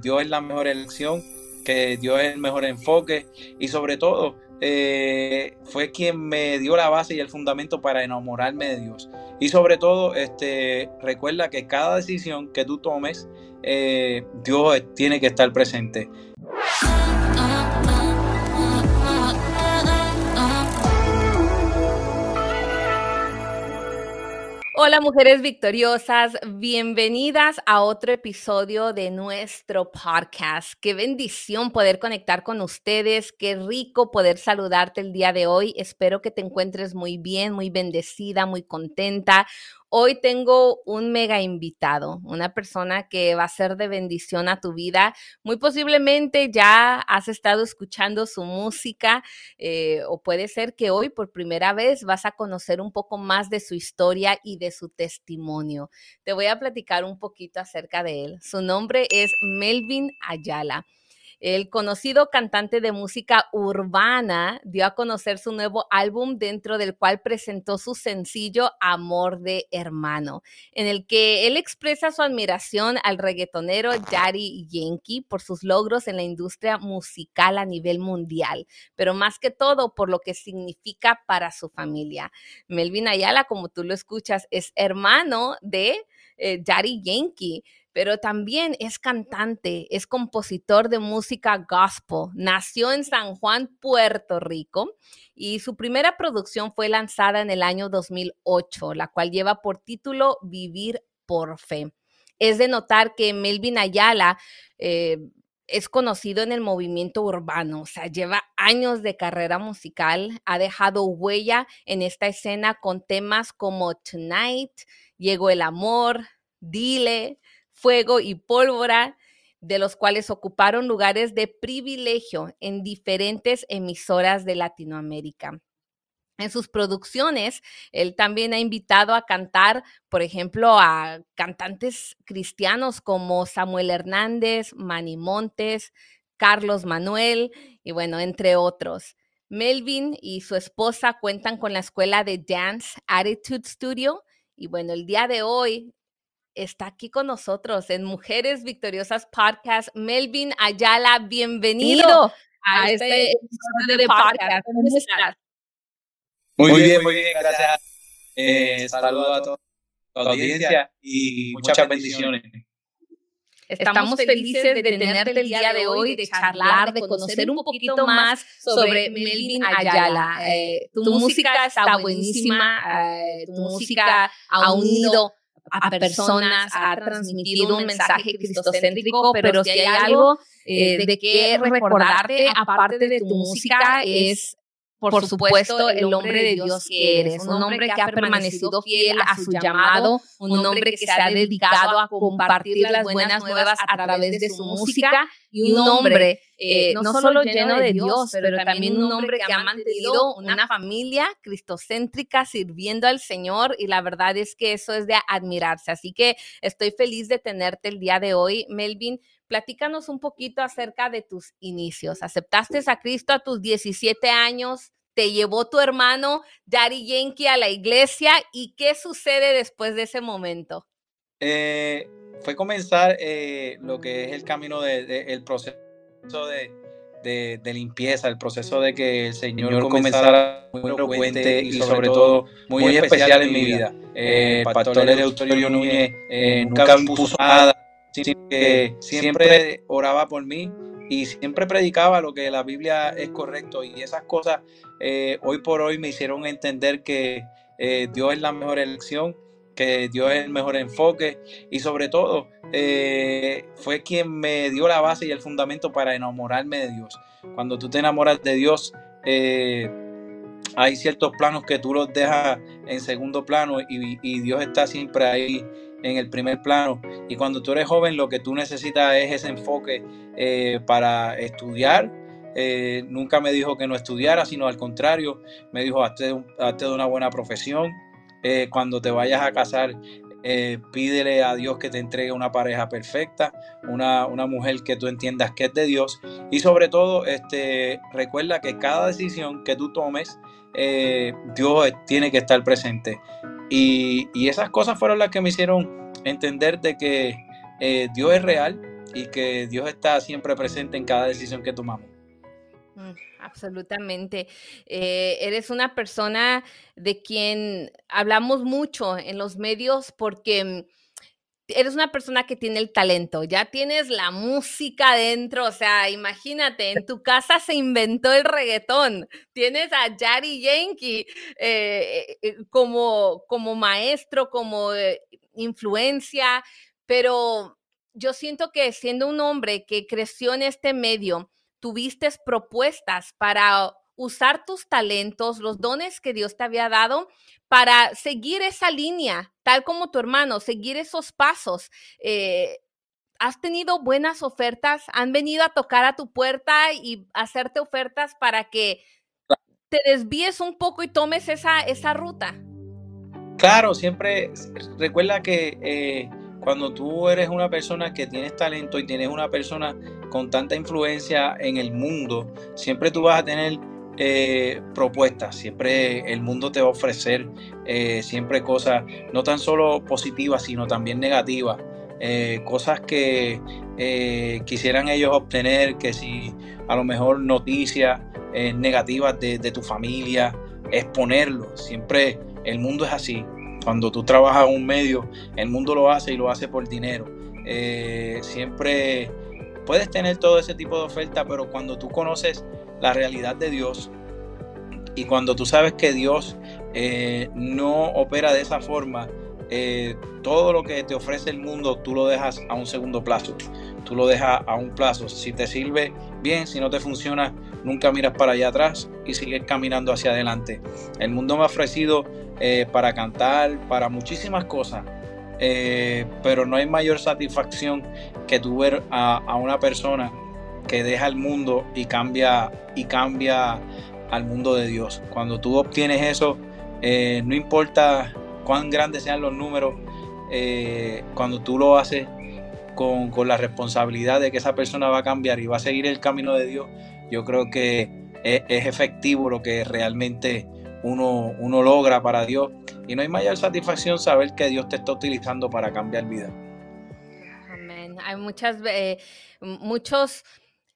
Dios es la mejor elección, que Dios es el mejor enfoque y sobre todo fue quien me dio la base y el fundamento para enamorarme de Dios. Y sobre todo, este, recuerda que cada decisión que tú tomes, Dios tiene que estar presente. Hola mujeres victoriosas, bienvenidas a otro episodio de nuestro podcast. Qué bendición poder conectar con ustedes, qué rico poder saludarte el día de hoy. Espero que te encuentres muy bien, muy bendecida, muy contenta. Hoy tengo un mega invitado, una persona que va a ser de bendición a tu vida. Muy posiblemente ya has estado escuchando su música eh, o puede ser que hoy por primera vez vas a conocer un poco más de su historia y de su testimonio. Te voy a platicar un poquito acerca de él. Su nombre es Melvin Ayala. El conocido cantante de música urbana dio a conocer su nuevo álbum dentro del cual presentó su sencillo Amor de Hermano, en el que él expresa su admiración al reggaetonero Daddy Yankee por sus logros en la industria musical a nivel mundial, pero más que todo por lo que significa para su familia. Melvin Ayala, como tú lo escuchas, es hermano de eh, Daddy Yankee pero también es cantante, es compositor de música gospel. Nació en San Juan, Puerto Rico, y su primera producción fue lanzada en el año 2008, la cual lleva por título Vivir por Fe. Es de notar que Melvin Ayala eh, es conocido en el movimiento urbano, o sea, lleva años de carrera musical, ha dejado huella en esta escena con temas como Tonight, Llegó el Amor, Dile, fuego y pólvora, de los cuales ocuparon lugares de privilegio en diferentes emisoras de Latinoamérica. En sus producciones, él también ha invitado a cantar, por ejemplo, a cantantes cristianos como Samuel Hernández, Manny Montes, Carlos Manuel y bueno, entre otros. Melvin y su esposa cuentan con la escuela de Dance Attitude Studio y bueno, el día de hoy está aquí con nosotros en Mujeres Victoriosas Podcast. Melvin Ayala, bienvenido a, este, este episodio de podcast. ¿Cómo estás? Muy bien, muy bien, gracias. Eh, saludo a toda la audiencia y muchas bendiciones. Estamos felices de tenerte el día de hoy, de charlar, de conocer un poquito más sobre Melvin Ayala. Eh, tu música está buenísima, eh, tu música ha unido a personas, ha transmitido un mensaje cristocéntrico, pero si hay algo eh, de que recordarte, aparte de tu música, es por supuesto, el hombre de Dios que eres, un hombre que ha permanecido fiel a su llamado, un hombre que se ha dedicado a compartir las buenas nuevas a través de su música y un hombre eh, no solo lleno de Dios, pero también un hombre que ha mantenido una familia cristocéntrica sirviendo al Señor y la verdad es que eso es de admirarse. Así que estoy feliz de tenerte el día de hoy, Melvin. Platícanos un poquito acerca de tus inicios. ¿Aceptaste a Cristo a tus 17 años? ¿Te llevó tu hermano Daddy Yankee a la iglesia? ¿Y qué sucede después de ese momento? Eh, fue comenzar eh, lo que es el camino del de, proceso de, de, limpieza, el proceso de que el Señor, comenzara muy elocuente y sobre todo muy, especial en mi vida. Eh, Pastor Euterio Núñez nunca me puso nada que siempre oraba por mí y siempre predicaba lo que la Biblia es correcto y esas cosas eh, hoy por hoy me hicieron entender que eh, Dios es la mejor elección, que Dios es el mejor enfoque y sobre todo eh, fue quien me dio la base y el fundamento para enamorarme de Dios. Cuando tú te enamoras de Dios, hay ciertos planos que tú los dejas en segundo plano y, Dios está siempre ahí en el primer plano. Y cuando tú eres joven, lo que tú necesitas es ese enfoque eh, para estudiar. Eh, nunca me dijo que no estudiara, sino al contrario, me dijo, hazte, hazte de una buena profesión. Eh, cuando te vayas a casar, pídele a Dios que te entregue una pareja perfecta, una, una, mujer que tú entiendas que es de Dios. Y sobre todo, este, recuerda que cada decisión que tú tomes, Dios tiene que estar presente. Y, esas cosas fueron las que me hicieron entender de que eh, Dios es real, y que Dios está siempre presente en cada decisión que tomamos. Mm, absolutamente. Eh, eres una persona de quien hablamos mucho en los medios porque mm, eres una persona que tiene el talento, ya tienes la música dentro, o sea, imagínate, en tu casa se inventó el reggaetón, tienes a Yari Yankee eh, eh, como, como maestro, como influencia, pero yo siento que siendo un hombre que creció en este medio, tuviste propuestas para usar tus talentos, los dones que Dios te había dado para seguir esa línea, tal como tu hermano, seguir esos pasos. Eh, ¿Has tenido buenas ofertas? ¿Han venido a tocar a tu puerta y hacerte ofertas para que te desvíes un poco y tomes esa, esa ruta? Claro, siempre recuerda que eh, cuando tú eres una persona que tienes talento y tienes una persona con tanta influencia en el mundo, siempre tú vas a tener eh, propuestas, siempre el mundo te va a ofrecer eh, siempre cosas no tan solo positivas, sino también negativas, eh, cosas que quisieran ellos obtener, que si a lo mejor noticias negativas de, de tu familia, exponerlo, siempre el mundo es así, cuando tú trabajas en un medio, el mundo lo hace y lo hace por dinero. Siempre puedes tener todo ese tipo de oferta, pero cuando tú conoces la realidad de Dios y cuando tú sabes que Dios eh, no opera de esa forma, eh, todo lo que te ofrece el mundo tú lo dejas a un segundo plazo, tú lo dejas a un plazo. Si te sirve bien, si no te funciona, nunca miras para allá atrás y sigues caminando hacia adelante. El mundo me ha ofrecido eh, para cantar, para muchísimas cosas, eh, pero no hay mayor satisfacción que tú ver a, una persona que deja el mundo y cambia y cambia al mundo de Dios. Cuando tú obtienes eso, eh, no importa cuán grandes sean los números, cuando tú lo haces con, con, la responsabilidad de que esa persona va a cambiar y va a seguir el camino de Dios, yo creo que es, efectivo lo que realmente uno, uno logra para Dios. Y no hay mayor satisfacción saber que Dios te está utilizando para cambiar vida. Amén. Hay muchas, eh, muchos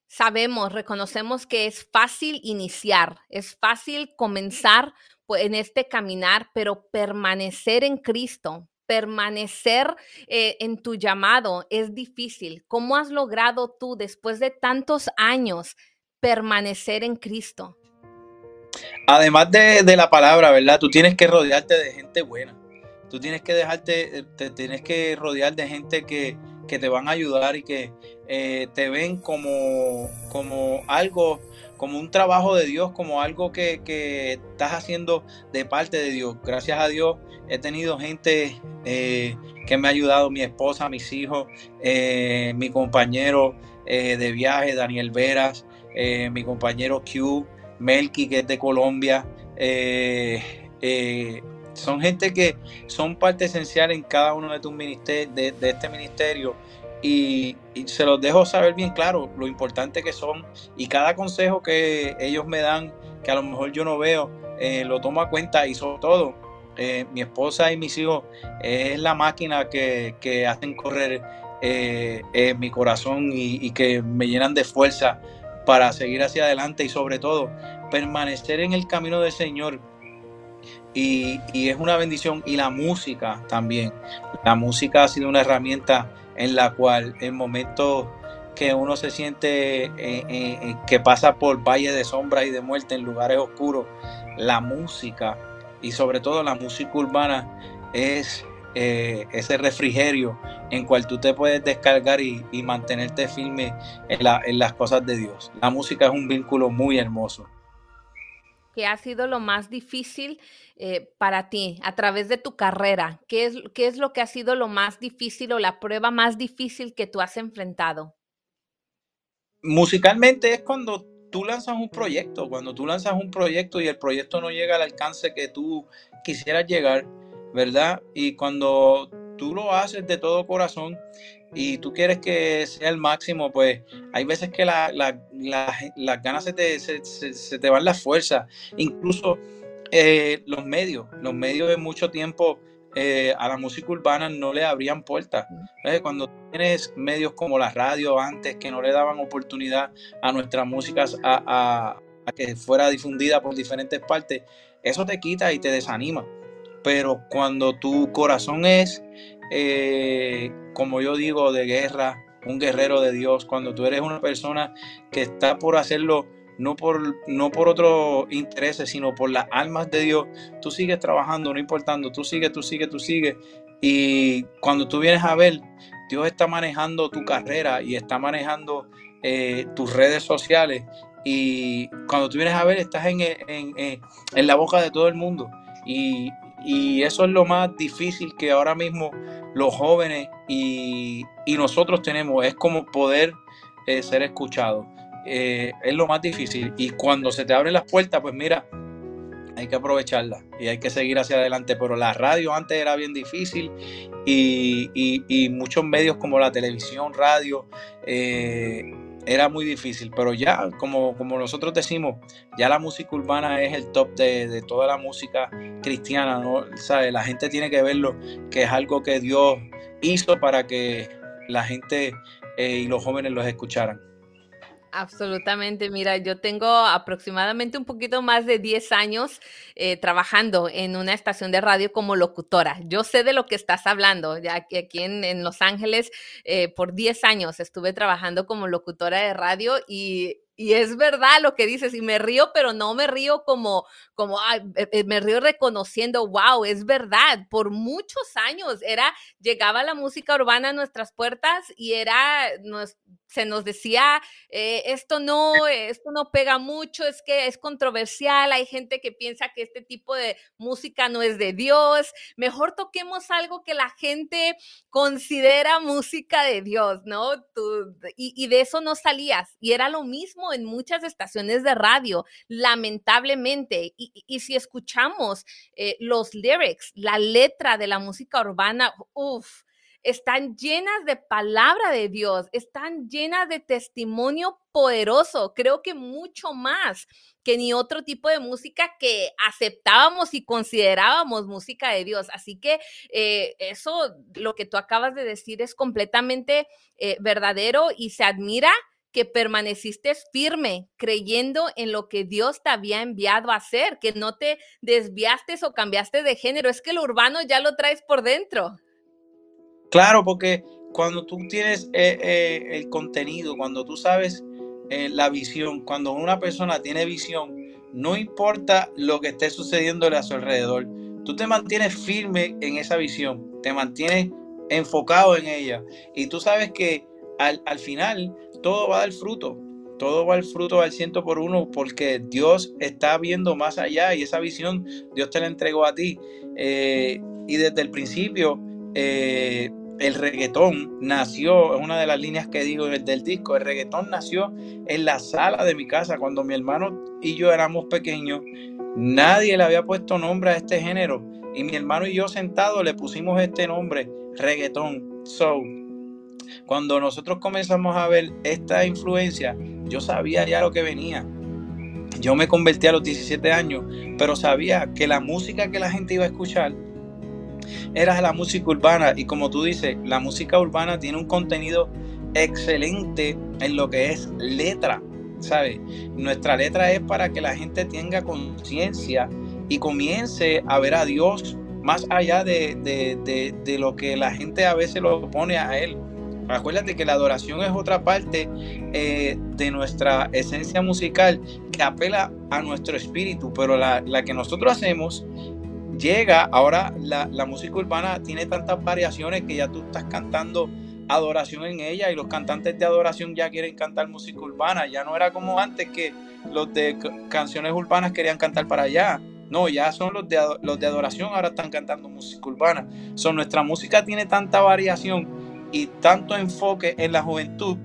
sabemos, reconocemos que es fácil iniciar, es fácil comenzar pues, en este caminar, pero permanecer en Cristo, permanecer eh, en tu llamado es difícil. ¿Cómo has logrado tú, después de tantos años, permanecer en Cristo? Además de, la palabra, ¿verdad? Tú tienes que rodearte de gente buena. Tú tienes que dejarte, te tienes que rodear de gente que, te van a ayudar y que eh, te ven como, como algo, como un trabajo de Dios, como algo que, estás haciendo de parte de Dios. Gracias a Dios he tenido gente eh, que me ha ayudado, mi esposa, mis hijos, eh, mi compañero de viaje, Daniel Veras, eh, mi compañero Q, Melky, que es de Colombia. Eh, eh, son gente que son parte esencial en cada uno de tus este ministerio. Y, se los dejo saber bien claro lo importante que son. Y cada consejo que ellos me dan, que a lo mejor yo no veo, lo tomo a cuenta. Y sobre todo, mi esposa y mis hijos es la máquina que, hacen correr mi corazón y, que me llenan de fuerza para seguir hacia adelante y sobre todo permanecer en el camino del Señor. Y, es una bendición. Y la música también. La música ha sido una herramienta en la cual en momentos que uno se siente eh, eh, eh, que pasa por valles de sombra y de muerte en lugares oscuros, la música y sobre todo la música urbana es eh, ese refrigerio en cual tú te puedes descargar y, mantenerte firme en, las cosas de Dios. La música es un vínculo muy hermoso. ¿Qué ha sido lo más difícil eh, para ti a través de tu carrera? ¿Qué es, ¿Qué es lo que ha sido lo más difícil o la prueba más difícil que tú has enfrentado? Musicalmente es cuando tú lanzas un proyecto, cuando tú lanzas un proyecto y el proyecto no llega al alcance que tú quisieras llegar, ¿verdad? Y cuando tú lo haces de todo corazón y tú quieres que sea el máximo, pues hay veces que las ganas se te, se, te van las fuerzas. Incluso eh, los medios, los medios de mucho tiempo eh, a la música urbana no le abrían puertas. Cuando tienes medios como la radio antes que no le daban oportunidad a nuestras músicas a, que fuera difundida por diferentes partes, eso te quita y te desanima. Pero cuando tu corazón es, eh, como yo digo, de guerra, un guerrero de Dios, cuando tú eres una persona que está por hacerlo no por, no por otros intereses, sino por las almas de Dios, tú sigues trabajando, no importando, tú sigues, tú sigues, tú sigues. Y cuando tú vienes a ver, Dios está manejando tu carrera y está manejando eh, tus redes sociales. Y cuando tú vienes a ver, estás en, en, la boca de todo el mundo. Y, eso es lo más difícil que ahora mismo los jóvenes y, nosotros tenemos, es como poder eh, ser escuchados. Eh, es lo más difícil. Y cuando se te abren las puertas, pues mira, hay que aprovecharla y hay que seguir hacia adelante. Pero la radio antes era bien difícil y, muchos medios como la televisión, radio, eh, era muy difícil. Pero ya, como, como nosotros decimos, ya la música urbana es el top de, toda la música cristiana. ¿no? La gente tiene que verlo, que es algo que Dios hizo para que la gente eh, y los jóvenes los escucharan. Absolutamente, mira, yo tengo aproximadamente un poquito más de 10 años eh, trabajando en una estación de radio como locutora. Yo sé de lo que estás hablando, ya que aquí en, Los Ángeles eh, por 10 años estuve trabajando como locutora de radio y y es verdad lo que dices, y me río, pero no me río como, como, me río reconociendo, wow, es verdad, por muchos años era, llegaba la música urbana a nuestras puertas y era, se nos decía, eh, esto no, esto no pega mucho, es que es controversial, hay gente que piensa que este tipo de música no es de Dios, mejor toquemos algo que la gente considera música de Dios, ¿no? y, y de eso no salías, y era lo mismo en muchas estaciones de radio, lamentablemente. Y, si escuchamos eh, los lyrics, la letra de la música urbana, uff, están llenas de palabra de Dios, están llenas de testimonio poderoso, creo que mucho más que ni otro tipo de música que aceptábamos y considerábamos música de Dios. Así que eh, eso, lo que tú acabas de decir es completamente eh, verdadero y se admira que permaneciste firme, creyendo en lo que Dios te había enviado a hacer, que no te desviaste o cambiaste de género. Es que lo urbano ya lo traes por dentro. Claro, porque cuando tú tienes eh, eh, el contenido, cuando tú sabes eh, la visión, cuando una persona tiene visión, no importa lo que esté sucediéndole a su alrededor, tú te mantienes firme en esa visión, te mantienes enfocado en ella y tú sabes que al, al final todo va a fruto. Todo va al fruto al ciento por uno porque Dios está viendo más allá y esa visión Dios te la entregó a ti. Eh, y desde el principio eh, el reggaetón nació, es una de las líneas que digo del disco, el reggaetón nació en la sala de mi casa cuando mi hermano y yo éramos pequeños. Nadie le había puesto nombre a este género y mi hermano y yo sentados le pusimos este nombre, reggaetón. So, cuando nosotros comenzamos a ver esta influencia, yo sabía ya lo que venía. Yo me convertí a los 17 años, pero sabía que la música que la gente iba a escuchar era la música urbana. Y como tú dices, la música urbana tiene un contenido excelente en lo que es letra. ¿Sabes? Nuestra letra es para que la gente tenga conciencia y comience a ver a Dios más allá de, de, lo que la gente a veces lo pone a Él. Acuérdate que la adoración es otra parte eh, de nuestra esencia musical que apela a nuestro espíritu, pero la, que nosotros hacemos llega, ahora la, música urbana tiene tantas variaciones que ya tú estás cantando adoración en ella y los cantantes de adoración ya quieren cantar música urbana, ya no era como antes que los de canciones urbanas querían cantar para allá. No, ya son los de, los de adoración, ahora están cantando música urbana. Son nuestra música tiene tanta variación y tanto enfoque en la juventud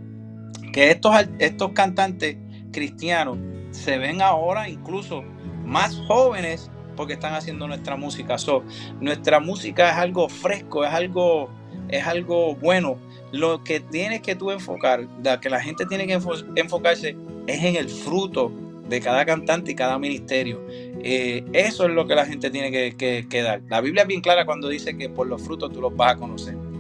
que estos, estos cantantes cristianos se ven ahora incluso más jóvenes porque están haciendo nuestra música. So, nuestra música es algo fresco, es algo, es algo bueno. Lo que tienes que tú enfocar, la que la gente tiene que enfocarse es en el fruto de cada cantante y cada ministerio. Eh, eso es lo que la gente tiene que, que dar. La Biblia es bien clara cuando dice que por los frutos tú los vas a conocer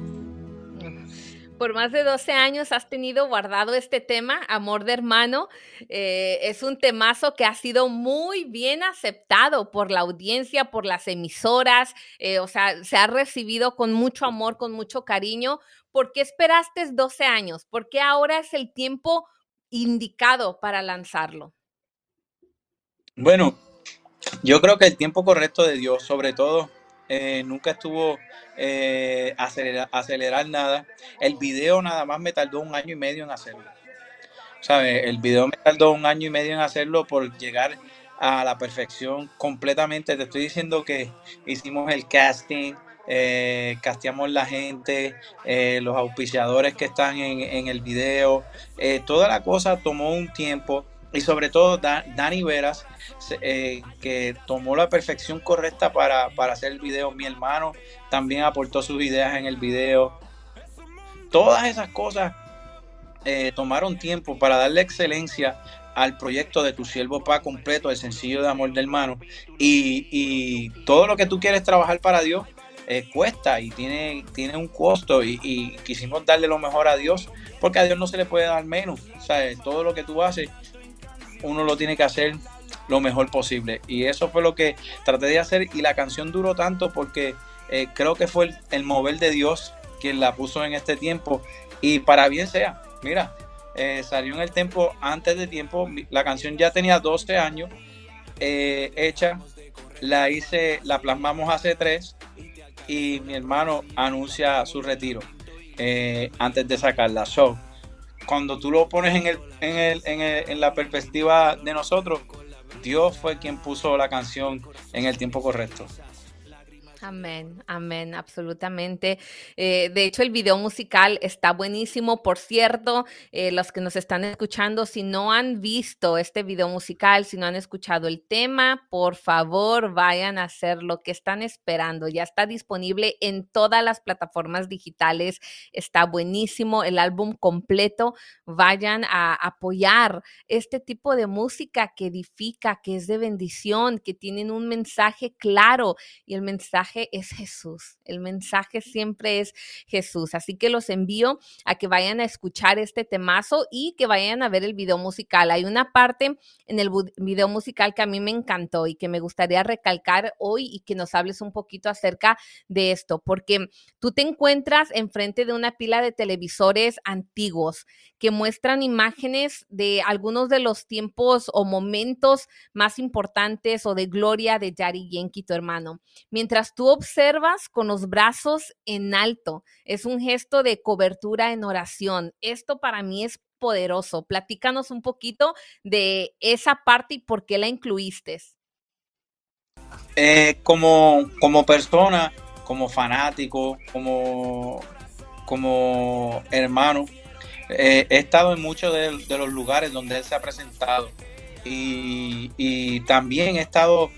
por más de 12 años has tenido guardado este tema, Amor de Hermano. Eh, es un temazo que ha sido muy bien aceptado por la audiencia, por las emisoras, eh, o sea, se ha recibido con mucho amor, con mucho cariño. ¿Por qué esperaste 12 años? ¿Por qué ahora es el tiempo indicado para lanzarlo? Bueno, yo creo que el tiempo correcto de Dios, sobre todo eh, nunca estuvo eh, acelerar, nada. El video nada más me tardó un año y medio en hacerlo. ¿Sabes? El video me tardó un año y medio en hacerlo por llegar a la perfección completamente. Te estoy diciendo que hicimos el casting, eh, casteamos la gente, eh, los auspiciadores que están en, en el video. toda la cosa tomó un tiempo y sobre todo Dani Veras, eh, que tomó la perfección correcta para, hacer el video. Mi hermano también aportó sus ideas en el video. Todas esas cosas eh, tomaron tiempo para darle excelencia al proyecto de tu siervo pa completo, el sencillo de amor del hermano. Y, todo lo que tú quieres trabajar para Dios eh, cuesta y tiene, tiene un costo. Y, y, quisimos darle lo mejor a Dios, porque a Dios no se le puede dar menos. Todo lo que tú haces uno lo tiene que hacer lo mejor posible. Y eso fue lo que traté de hacer y la canción duró tanto porque eh, creo que fue el, mover de Dios quien la puso en este tiempo y para bien sea. Mira, eh, salió en el tiempo antes de tiempo, la canción ya tenía 12 años eh, hecha, la hice, la plasmamos hace tres y mi hermano anuncia su retiro antes de sacarla. So, cuando tú lo pones en, el, en, el, en, el, en la perspectiva de nosotros, Dios fue quien puso la canción en el tiempo correcto. Amén, amén, absolutamente. Eh, de hecho, el video musical está buenísimo. Por cierto, eh, los que nos están escuchando, si no han visto este video musical, si no han escuchado el tema, por favor vayan a hacer lo que están esperando. Ya está disponible en todas las plataformas digitales. Está buenísimo el álbum completo. Vayan a apoyar este tipo de música que edifica, que es de bendición, que tienen un mensaje claro y el mensaje es Jesús. El mensaje siempre es Jesús. Así que los envío a que vayan a escuchar este temazo y que vayan a ver el video musical. Hay una parte en el video musical que a mí me encantó y que me gustaría recalcar hoy y que nos hables un poquito acerca de esto, porque tú te encuentras enfrente de una pila de televisores antiguos que muestran imágenes de algunos de los tiempos o momentos más importantes o de gloria de Yari Yenki, tu hermano. Mientras tú tú observas con los brazos en alto. Es un gesto de cobertura en oración. Esto para mí es poderoso. Platícanos un poquito de esa parte y por qué la incluiste. Eh, como, como persona, como fanático, como, como hermano, eh, he estado en muchos de, los lugares donde él se ha presentado y, y también he estado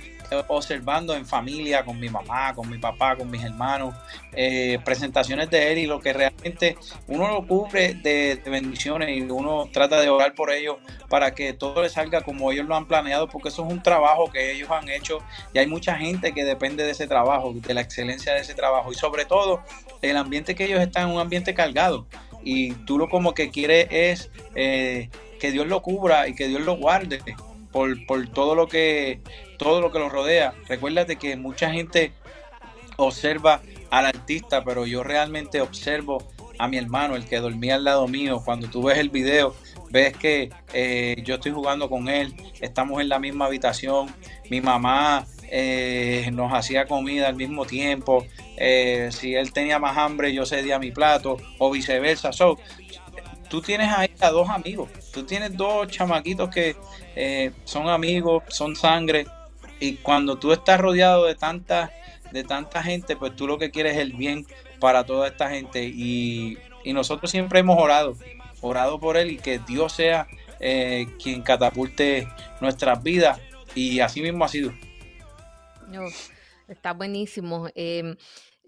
observando en familia, con mi mamá, con mi papá, con mis hermanos, eh, presentaciones de él y lo que realmente uno lo cubre de, bendiciones y uno trata de orar por ellos para que todo les salga como ellos lo han planeado, porque eso es un trabajo que ellos han hecho y hay mucha gente que depende de ese trabajo, de la excelencia de ese trabajo y sobre todo el ambiente que ellos están un ambiente cargado y tú lo como que quieres es eh, que Dios lo cubra y que Dios lo guarde por, por todo lo que todo lo que lo rodea. Recuérdate que mucha gente observa al artista, pero yo realmente observo a mi hermano, el que dormía al lado mío. Cuando tú ves el video, ves que eh, yo estoy jugando con él, estamos en la misma habitación, mi mamá eh, nos hacía comida al mismo tiempo, eh, si él tenía más hambre, yo cedía mi plato, o viceversa. So, tú tienes ahí a dos amigos, tú tienes dos chamaquitos que son amigos, son sangre, y cuando tú estás rodeado de tanta, de tanta gente, pues tú lo que quieres es el bien para toda esta gente. Y, nosotros siempre hemos orado, orado por él y que Dios sea eh, quien catapulte nuestras vidas. Y así mismo ha sido. está buenísimo. Em,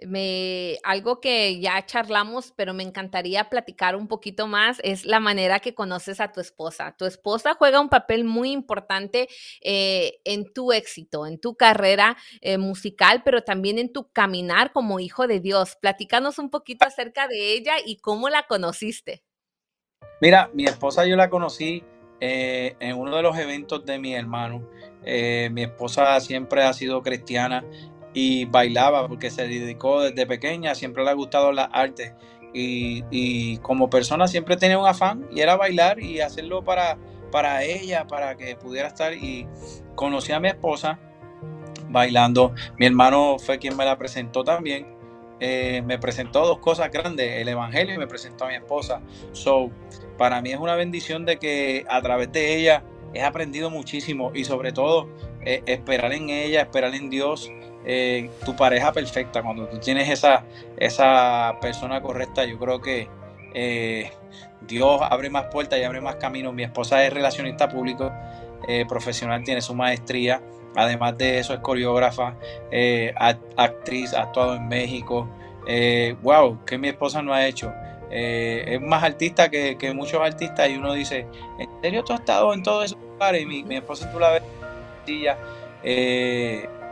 me, algo que ya charlamos, pero me encantaría platicar un poquito más, es la manera que conoces a tu esposa. Tu esposa juega un papel muy importante eh, en tu éxito, en tu carrera eh, musical, pero también en tu caminar como hijo de Dios. Platícanos un poquito acerca de ella y cómo la conociste. Mira, mi esposa yo la conocí eh, en uno de los eventos de mi hermano. mi esposa siempre ha sido cristiana y bailaba porque se dedicó desde pequeña, siempre le ha gustado las artes. Y, como persona siempre tenía un afán y era bailar y hacerlo para, para ella, para que pudiera estar. Y conocí a mi esposa bailando, mi hermano fue quien me la presentó también, eh, me presentó dos cosas grandes, el Evangelio y me presentó a mi esposa, so para mí es una bendición de que a través de ella he aprendido muchísimo y sobre todo eh, esperar en ella, esperar en Dios, eh, tu pareja perfecta, cuando tú tienes esa, esa persona correcta, yo creo que eh, Dios abre más puertas y abre más caminos. Mi esposa es relacionista público, eh, profesional, tiene su maestría. Además de eso, es coreógrafa, actriz, ha actuado en México. wow, que mi esposa no ha hecho. es más artista que, muchos artistas y uno dice, ¿en serio tú has estado en todos esos lugares? Y mi, mi esposa tú la ves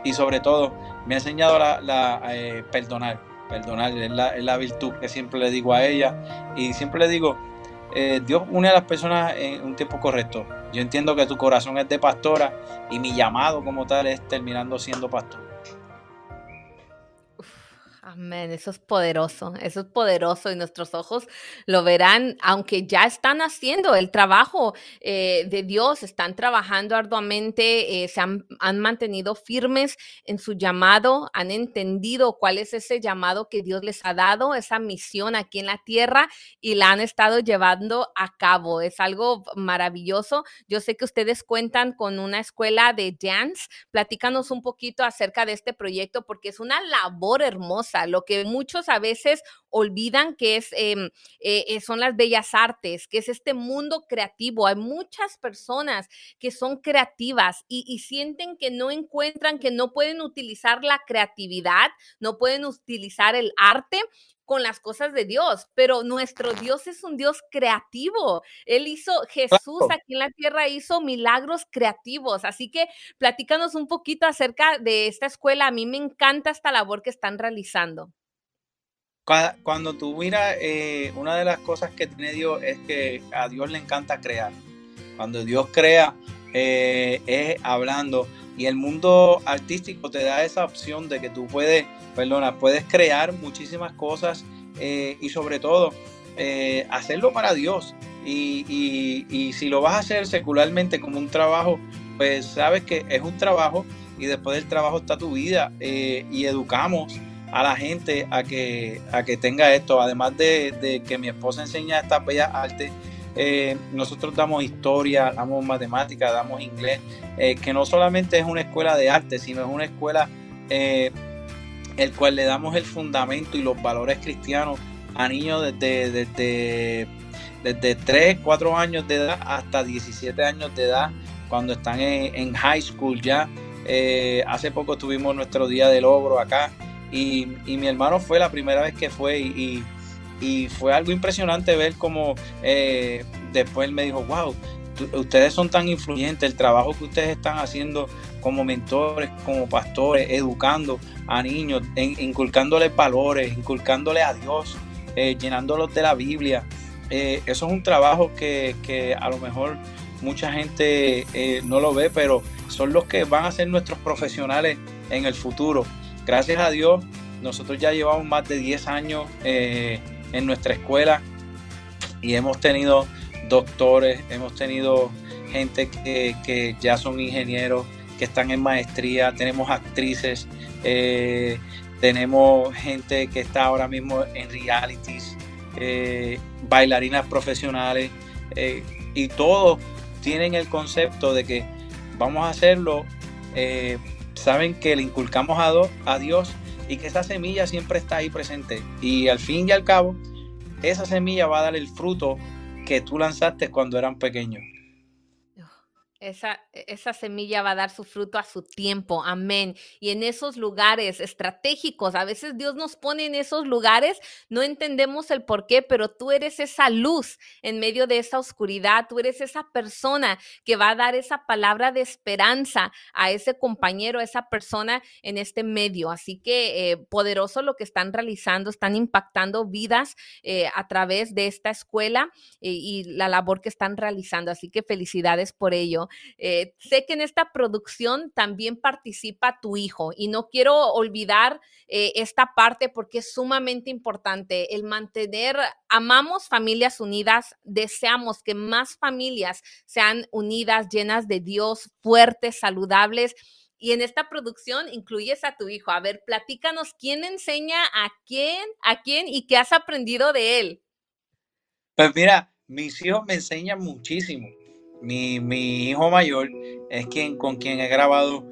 y sobre todo me ha enseñado la, la eh, perdonar, perdonar es la, virtud que siempre le digo a ella y siempre le digo, eh, Dios une a las personas en un tiempo correcto. Yo entiendo que tu corazón es de pastora y mi llamado como tal es terminando siendo pastor. Amén, eso es poderoso, eso es poderoso y nuestros ojos lo verán, aunque ya están haciendo el trabajo eh, de Dios, están trabajando arduamente, eh, se han, han, mantenido firmes en su llamado, han entendido cuál es ese llamado que Dios les ha dado, esa misión aquí en la tierra y la han estado llevando a cabo. Es algo maravilloso. Yo sé que ustedes cuentan con una escuela de dance. Platícanos un poquito acerca de este proyecto porque es una labor hermosa lo que muchos a veces olvidan que es, em, eh, eh, son las bellas artes, que es este mundo creativo. Hay muchas personas que son creativas y, y sienten que no encuentran, que no pueden utilizar la creatividad, no pueden utilizar el arte con las cosas de Dios, pero nuestro Dios es un Dios creativo. Él hizo, Jesús aquí en la tierra hizo milagros creativos. Así que platícanos un poquito acerca de esta escuela. A mí me encanta esta labor que están realizando. Cuando tú miras, eh, una de las cosas que tiene Dios es que a Dios le encanta crear. Cuando Dios crea, eh, es hablando. Y el mundo artístico te da esa opción de que tú puedes, perdona, puedes crear muchísimas cosas eh, y sobre todo hacerlo para Dios. Y, si lo vas a hacer secularmente como un trabajo, pues sabes que es un trabajo y después del trabajo está tu vida y educamos a la gente a que, a que tenga esto. Además de, de que mi esposa enseña estas bellas artes, eh, nosotros damos historia, damos matemática, damos inglés, eh, que no solamente es una escuela de arte, sino es una escuela eh, el cual le damos el fundamento y los valores cristianos a niños desde, desde, desde 3, 4 años de edad hasta 17 años de edad, cuando están en, high school ya. hace poco tuvimos nuestro día de logro acá y, mi hermano fue la primera vez que fue y y fue algo impresionante ver cómo eh, después él me dijo, wow, ustedes son tan influyentes, el trabajo que ustedes están haciendo como mentores, como pastores, educando a niños, inculcándoles valores, inculcándoles a Dios, eh, llenándolos de la Biblia. Eh, eso es un trabajo que, que, a lo mejor mucha gente no lo ve, pero son los que van a ser nuestros profesionales en el futuro. Gracias a Dios, nosotros ya llevamos más de 10 años en nuestra escuela y hemos tenido doctores, hemos tenido gente que, ya son ingenieros, que están en maestría, tenemos actrices, eh, tenemos gente que está ahora mismo en realities, eh, bailarinas profesionales, eh, y todos tienen el concepto de que vamos a hacerlo, saben que le inculcamos a, a Dios y que esa semilla siempre está ahí presente. Y al fin y al cabo, esa semilla va a dar el fruto que tú lanzaste cuando eran pequeños. Esa, esa, semilla va a dar su fruto a su tiempo, amén. Y en esos lugares estratégicos, a veces Dios nos pone en esos lugares, no entendemos el por qué, pero tú eres esa luz en medio de esa oscuridad, tú eres esa persona que va a dar esa palabra de esperanza a ese compañero, a esa persona en este medio. Así que eh, poderoso lo que están realizando, están impactando vidas eh, a través de esta escuela eh, y la labor que están realizando. Así que felicidades por ello. Eh, sé que en esta producción también participa tu hijo y no quiero olvidar eh, esta parte porque es sumamente importante el mantener, amamos familias unidas, deseamos que más familias sean unidas, llenas de Dios, fuertes, saludables. Y en esta producción incluyes a tu hijo. A ver, platícanos quién enseña a quién, a quién y qué has aprendido de él. Pues mira, mis hijos me enseñan muchísimo. Mi, mi hijo mayor es quien con quien he grabado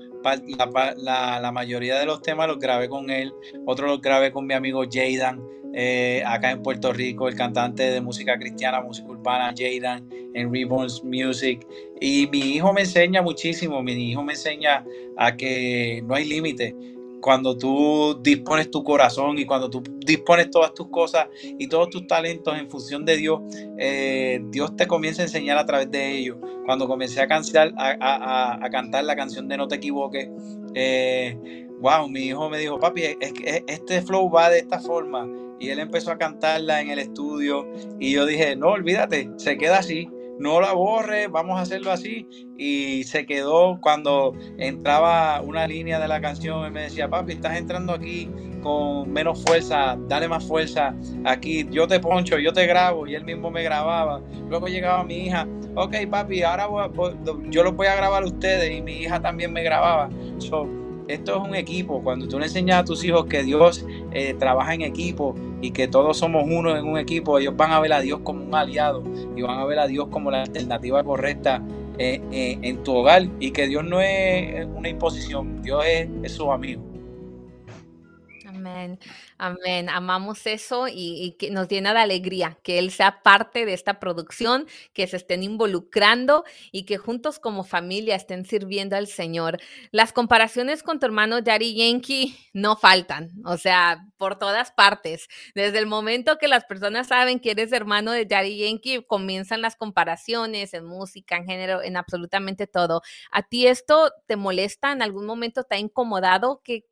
la, la, mayoría de los temas los grabé con él, otros los grabé con mi amigo Jaydan, eh, acá en Puerto Rico, el cantante de música cristiana, música urbana, Jaydan, en Reborn's Music. Y mi hijo me enseña muchísimo, mi hijo me enseña a que no hay límite cuando tú dispones tu corazón y cuando tú dispones todas tus cosas y todos tus talentos en función de Dios, eh, Dios te comienza a enseñar a través de ellos. Cuando comencé a, cantar, la canción de No te equivoques, eh, wow, mi hijo me dijo, papi, es que este flow va de esta forma. Y él empezó a cantarla en el estudio y yo dije, no, olvídate, se queda así no la borre, vamos a hacerlo así. Y se quedó cuando entraba una línea de la canción, él me decía, papi, estás entrando aquí con menos fuerza, dale más fuerza aquí, yo te poncho, yo te grabo, y él mismo me grababa. Luego llegaba mi hija, ok papi, ahora yo lo voy a grabar a ustedes, y mi hija también me grababa esto es un equipo. Cuando tú le enseñas a tus hijos que Dios eh, trabaja en equipo y que todos somos uno en un equipo, ellos van a ver a Dios como un aliado y van a ver a Dios como la alternativa correcta eh, eh, en tu hogar y que Dios no es una imposición, Dios es su amigo. Amén. Amamos eso y, que nos llena de alegría que Él sea parte de esta producción, que se estén involucrando y que juntos como familia estén sirviendo al Señor. Las comparaciones con tu hermano Yari Yankee no faltan, o sea, por todas partes. Desde el momento que las personas saben que eres hermano de Yari Yankee, comienzan las comparaciones en música, en género, en absolutamente todo. ¿A ti esto te molesta? ¿En algún momento te ha incomodado? que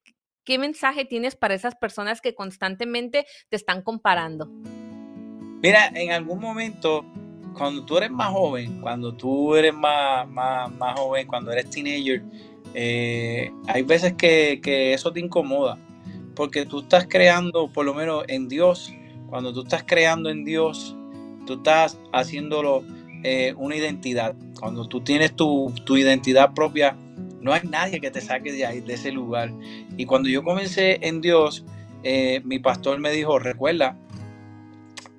¿Qué mensaje tienes para esas personas que constantemente te están comparando? Mira, en algún momento, cuando tú eres más joven, cuando tú eres más, más, más joven, cuando eres teenager, eh, hay veces que, que eso te incomoda, porque tú estás creando, por lo menos en Dios, cuando tú estás creando en Dios, tú estás haciéndolo eh, una identidad. Cuando tú tienes tu, tu identidad propia, no hay nadie que te saque de ahí, de ese lugar. Y cuando yo comencé en Dios, eh, mi pastor me dijo, recuerda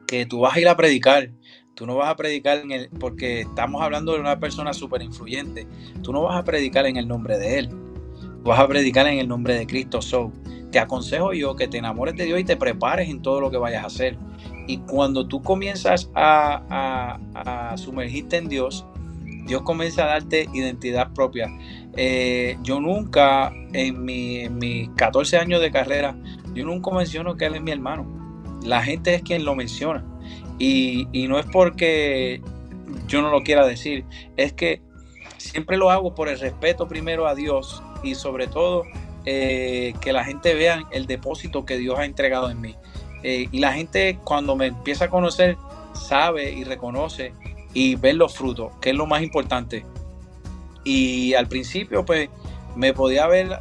que tú vas a ir a predicar. Tú no vas a predicar en el, porque estamos hablando de una persona súper influyente. Tú no vas a predicar en el nombre de Él. vas a predicar en el nombre de Cristo. So, te aconsejo yo que te enamores de Dios y te prepares en todo lo que vayas a hacer. Y cuando tú comienzas a, a sumergirte en Dios, Dios comienza a darte identidad propia. Eh, yo nunca, en, mis 14 años de carrera, yo nunca menciono que él es mi hermano. La gente es quien lo menciona. Y, no es porque yo no lo quiera decir, es que siempre lo hago por el respeto primero a Dios y sobre todo eh, que la gente vea el depósito que Dios ha entregado en mí. Eh, y la gente cuando me empieza a conocer sabe y reconoce y ver los frutos, que es lo más importante. Y al principio, pues, me podía haber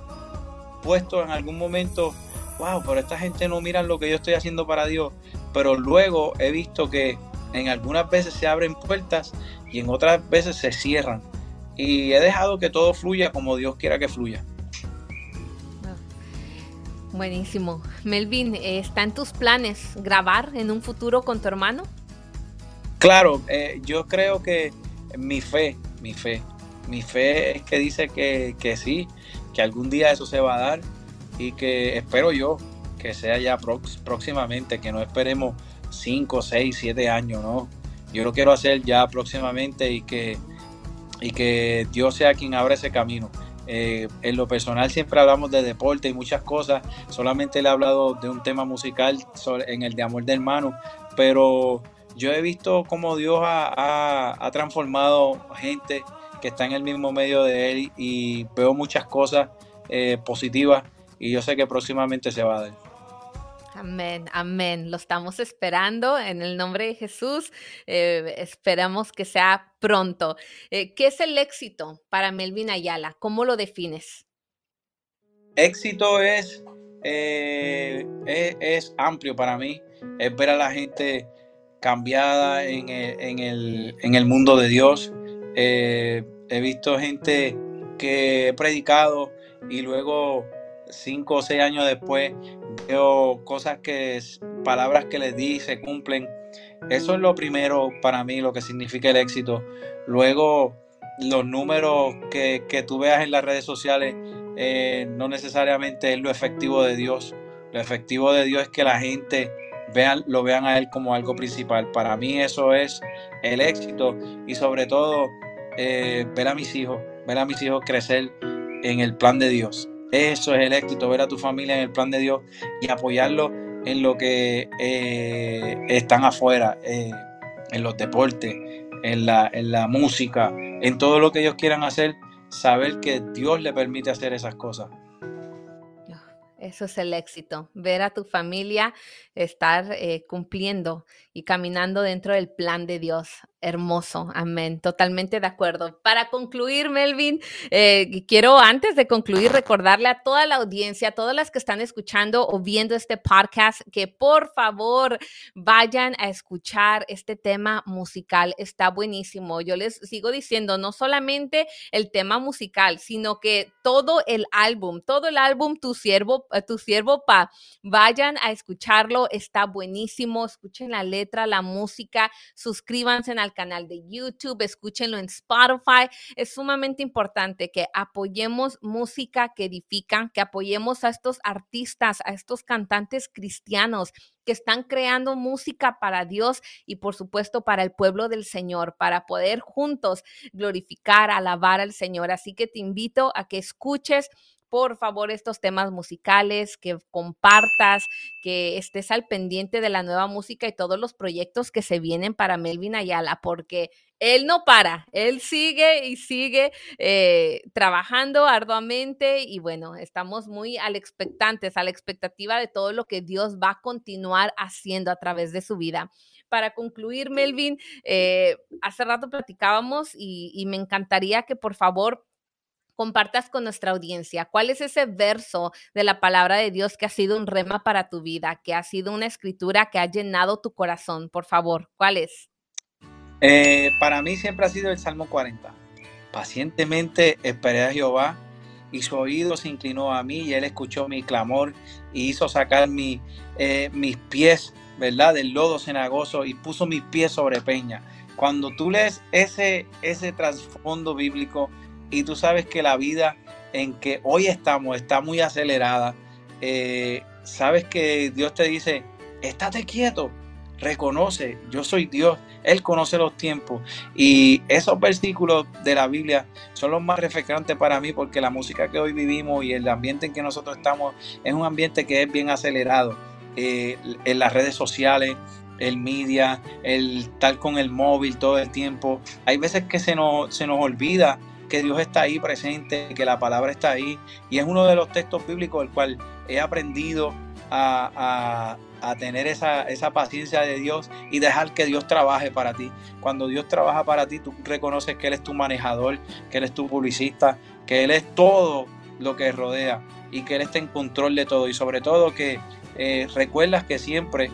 puesto en algún momento, wow, pero esta gente no mira lo que yo estoy haciendo para Dios. Pero luego he visto que en algunas veces se abren puertas y en otras veces se cierran. Y he dejado que todo fluya como Dios quiera que fluya. Buenísimo. Melvin, ¿está en tus planes grabar en un futuro con tu hermano? Claro, eh, yo creo que mi fe, mi fe, mi fe es que dice que, sí, que algún día eso se va a dar y que espero yo que sea ya próximamente, que no esperemos 5, 6, 7 años, ¿no? Yo lo quiero hacer ya próximamente y que y que Dios sea quien abra ese camino. Eh, en lo personal siempre hablamos de deporte y muchas cosas, solamente le he hablado de un tema musical en el de amor de hermano, pero yo he visto cómo Dios ha, transformado gente que está en el mismo medio de él y veo muchas cosas eh, positivas y yo sé que próximamente se va a dar. Amén, amén. Lo estamos esperando en el nombre de Jesús. Eh, esperamos que sea pronto. Eh, ¿Qué es el éxito para Melvin Ayala? ¿Cómo lo defines? Éxito es, eh, es, amplio para mí. Es ver a la gente cambiada en el, en el mundo de Dios. He visto gente que he predicado y luego cinco o seis años después veo cosas que, palabras que les di se cumplen. Eso es lo primero para mí, lo que significa el éxito. Luego, los números que, tú veas en las redes sociales eh, no necesariamente es lo efectivo de Dios. Lo efectivo de Dios es que la gente vean, lo vean a Él como algo principal. Para mí eso es el éxito y sobre todo eh, ver a mis hijos, ver a mis hijos crecer en el plan de Dios. Eso es el éxito, ver a tu familia en el plan de Dios y apoyarlo en lo que eh, están afuera, eh, en los deportes, en la, en la música, en todo lo que ellos quieran hacer, saber que Dios le permite hacer esas cosas. Eso es el éxito, ver a tu familia estar cumpliendo y caminando dentro del plan de Dios. Hermoso, amén, totalmente de acuerdo. Para concluir, Melvin, eh, quiero antes de concluir recordarle a toda la audiencia, a todas las que están escuchando o viendo este podcast, que por favor vayan a escuchar este tema musical. Está buenísimo. Yo les sigo diciendo, no solamente el tema musical, sino que todo el álbum, todo el álbum, tu siervo, eh, tu siervo pa, vayan a escucharlo. Está buenísimo. Escuchen la letra, la música, suscríbanse al canal de YouTube, escúchenlo en Spotify. Es sumamente importante que apoyemos música que edifica, que apoyemos a estos artistas, a estos cantantes cristianos que están creando música para Dios y por supuesto para el pueblo del Señor, para poder juntos glorificar, alabar al Señor. Así que te invito a que escuches por favor estos temas musicales, que compartas, que estés al pendiente de la nueva música y todos los proyectos que se vienen para Melvin Ayala, porque él no para, él sigue y sigue eh, trabajando arduamente y bueno, estamos muy al expectantes, a la expectativa de todo lo que Dios va a continuar haciendo a través de su vida. Para concluir, Melvin, eh, hace rato platicábamos y, y, me encantaría que por favor compartas con nuestra audiencia. ¿Cuál es ese verso de la palabra de Dios que ha sido un rema para tu vida, que ha sido una escritura que ha llenado tu corazón? Por favor, ¿cuál es? Eh, para mí siempre ha sido el Salmo 40. Pacientemente esperé a Jehová y su oído se inclinó a mí y él escuchó mi clamor y hizo sacar mi, eh, mis pies, ¿verdad? Del lodo cenagoso y puso mis pies sobre peña. Cuando tú lees ese, ese trasfondo bíblico, y tú sabes que la vida en que hoy estamos está muy acelerada, eh, sabes que Dios te dice, estate quieto, reconoce, yo soy Dios, Él conoce los tiempos. Y esos versículos de la Biblia son los más refrescantes para mí porque la música que hoy vivimos y el ambiente en que nosotros estamos es un ambiente que es bien acelerado. Eh, en las redes sociales, el media, el estar con el móvil todo el tiempo. Hay veces que se nos, se nos olvida que Dios está ahí presente, que la palabra está ahí. Y es uno de los textos bíblicos el cual he aprendido a, tener esa, esa, paciencia de Dios y dejar que Dios trabaje para ti. Cuando Dios trabaja para ti, tú reconoces que Él es tu manejador, que Él es tu publicista, que Él es todo lo que rodea y que Él está en control de todo. Y sobre todo que eh, recuerdas que siempre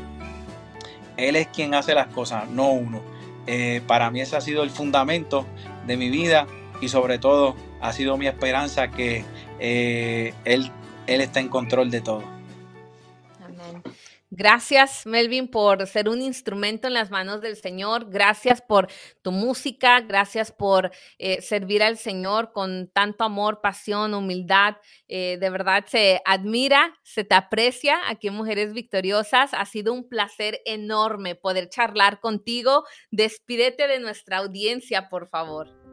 Él es quien hace las cosas, no uno. Eh, para mí ese ha sido el fundamento de mi vida y sobre todo ha sido mi esperanza que eh, él, él está en control de todo. Amén. Gracias, Melvin, por ser un instrumento en las manos del Señor. Gracias por tu música. Gracias por eh, servir al Señor con tanto amor, pasión, humildad. Eh, de verdad se admira, se te aprecia aquí en Mujeres Victoriosas. Ha sido un placer enorme poder charlar contigo. Despídete de nuestra audiencia, por favor.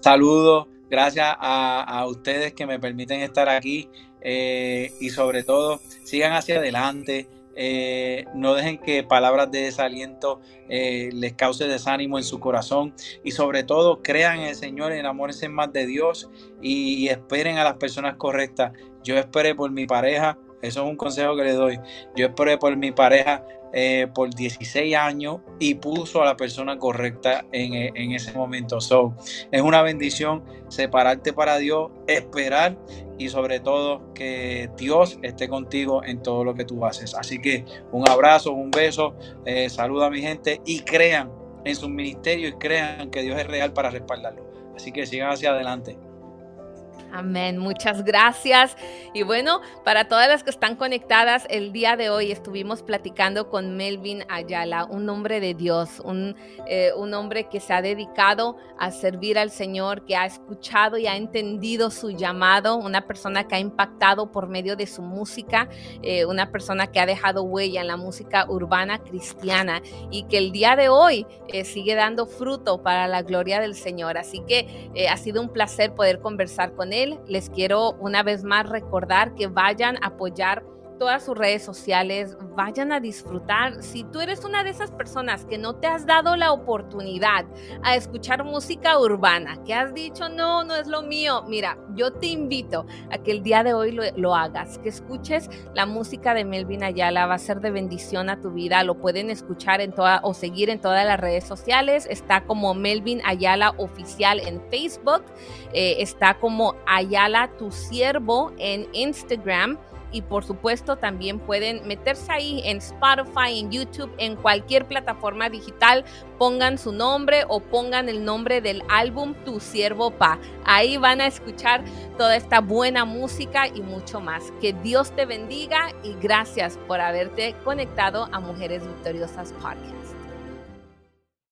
Saludos, gracias a, ustedes que me permiten estar aquí eh, y sobre todo sigan hacia adelante. Eh, no dejen que palabras de desaliento eh, les cause desánimo en su corazón y sobre todo crean en el Señor, enamórense más de Dios y, esperen a las personas correctas. Yo esperé por mi pareja, eso es un consejo que le doy. Yo esperé por mi pareja eh, por 16 años y puso a la persona correcta en, en ese momento. So, es una bendición separarte para Dios, esperar y sobre todo que Dios esté contigo en todo lo que tú haces. Así que un abrazo, un beso, eh, saluda a mi gente y crean en su ministerio y crean que Dios es real para respaldarlo. Así que sigan hacia adelante. Amén, muchas gracias. Y bueno, para todas las que están conectadas, el día de hoy estuvimos platicando con Melvin Ayala, un hombre de Dios, un, eh, un, hombre que se ha dedicado a servir al Señor, que ha escuchado y ha entendido su llamado, una persona que ha impactado por medio de su música, eh, una persona que ha dejado huella en la música urbana cristiana y que el día de hoy eh, sigue dando fruto para la gloria del Señor. Así que ha sido un placer poder conversar con él les quiero una vez más recordar que vayan a apoyar todas sus redes sociales, vayan a disfrutar. Si tú eres una de esas personas que no te has dado la oportunidad a escuchar música urbana, que has dicho, no, no es lo mío, mira, yo te invito a que el día de hoy lo, hagas, que escuches la música de Melvin Ayala, va a ser de bendición a tu vida, lo pueden escuchar en toda o seguir en todas las redes sociales, está como Melvin Ayala oficial en Facebook, eh, está como Ayala tu siervo en Instagram y por supuesto también pueden meterse ahí en Spotify, en YouTube, en cualquier plataforma digital, pongan su nombre o pongan el nombre del álbum Tu Siervo Pa. Ahí van a escuchar toda esta buena música y mucho más. Que Dios te bendiga y gracias por haberte conectado a Mujeres Victoriosas Podcast.